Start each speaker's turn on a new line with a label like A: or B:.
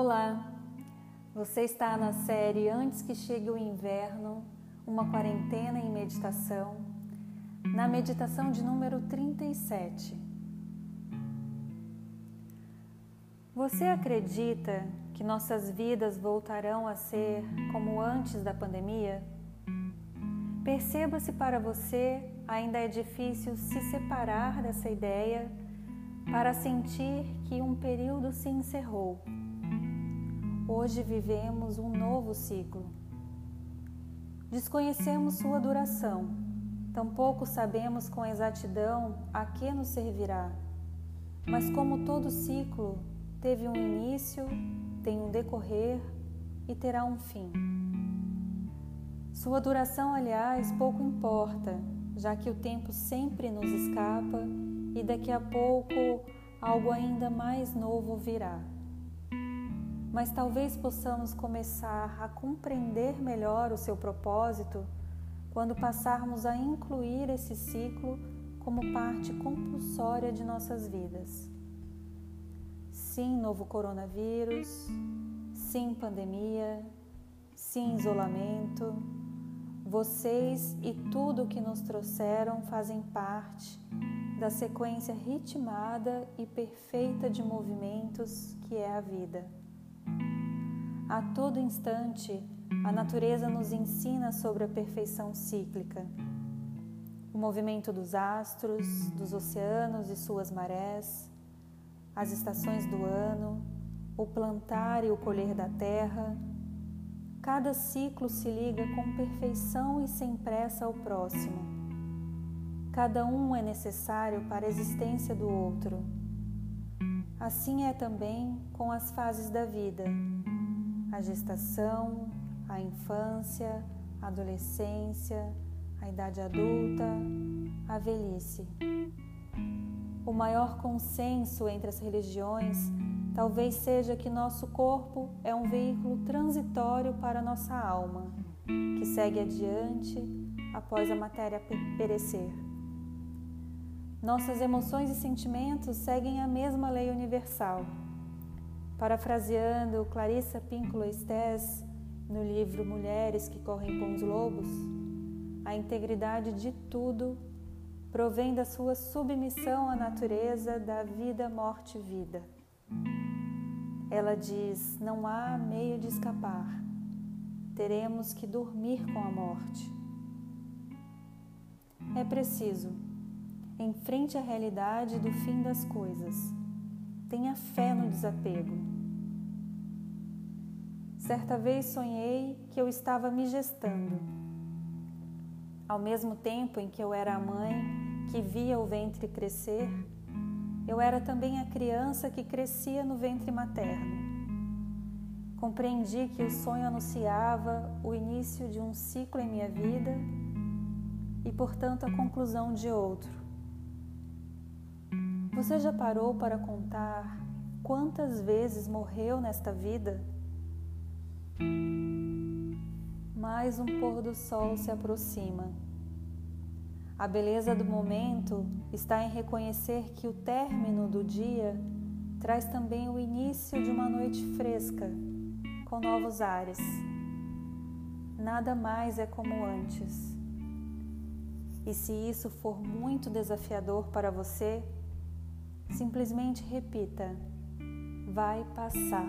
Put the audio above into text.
A: Olá, você está na série Antes que Chegue o Inverno, uma quarentena em meditação, na meditação de número 37. Você acredita que nossas vidas voltarão a ser como antes da pandemia? Perceba se para você ainda é difícil se separar dessa ideia para sentir que um período se encerrou Hoje vivemos um novo ciclo. Desconhecemos sua duração, tampouco sabemos com exatidão a que nos servirá. Mas, como todo ciclo, teve um início, tem um decorrer e terá um fim. Sua duração, aliás, pouco importa, já que o tempo sempre nos escapa e daqui a pouco algo ainda mais novo virá mas talvez possamos começar a compreender melhor o seu propósito quando passarmos a incluir esse ciclo como parte compulsória de nossas vidas. Sim, novo coronavírus, sim, pandemia, sim, isolamento. Vocês e tudo o que nos trouxeram fazem parte da sequência ritmada e perfeita de movimentos que é a vida. A todo instante, a natureza nos ensina sobre a perfeição cíclica. O movimento dos astros, dos oceanos e suas marés, as estações do ano, o plantar e o colher da terra. Cada ciclo se liga com perfeição e sem pressa ao próximo. Cada um é necessário para a existência do outro. Assim é também com as fases da vida a gestação, a infância, a adolescência, a idade adulta, a velhice. O maior consenso entre as religiões talvez seja que nosso corpo é um veículo transitório para nossa alma, que segue adiante após a matéria perecer. Nossas emoções e sentimentos seguem a mesma lei universal Parafraseando Clarissa Pinkola Estés no livro Mulheres que Correm com os Lobos, a integridade de tudo provém da sua submissão à natureza da vida, morte vida. Ela diz: não há meio de escapar, teremos que dormir com a morte. É preciso, em frente à realidade do fim das coisas, Tenha fé no desapego. Certa vez sonhei que eu estava me gestando. Ao mesmo tempo em que eu era a mãe que via o ventre crescer, eu era também a criança que crescia no ventre materno. Compreendi que o sonho anunciava o início de um ciclo em minha vida e, portanto, a conclusão de outro. Você já parou para contar quantas vezes morreu nesta vida? Mais um pôr do sol se aproxima. A beleza do momento está em reconhecer que o término do dia traz também o início de uma noite fresca, com novos ares. Nada mais é como antes. E se isso for muito desafiador para você, Simplesmente repita: vai passar.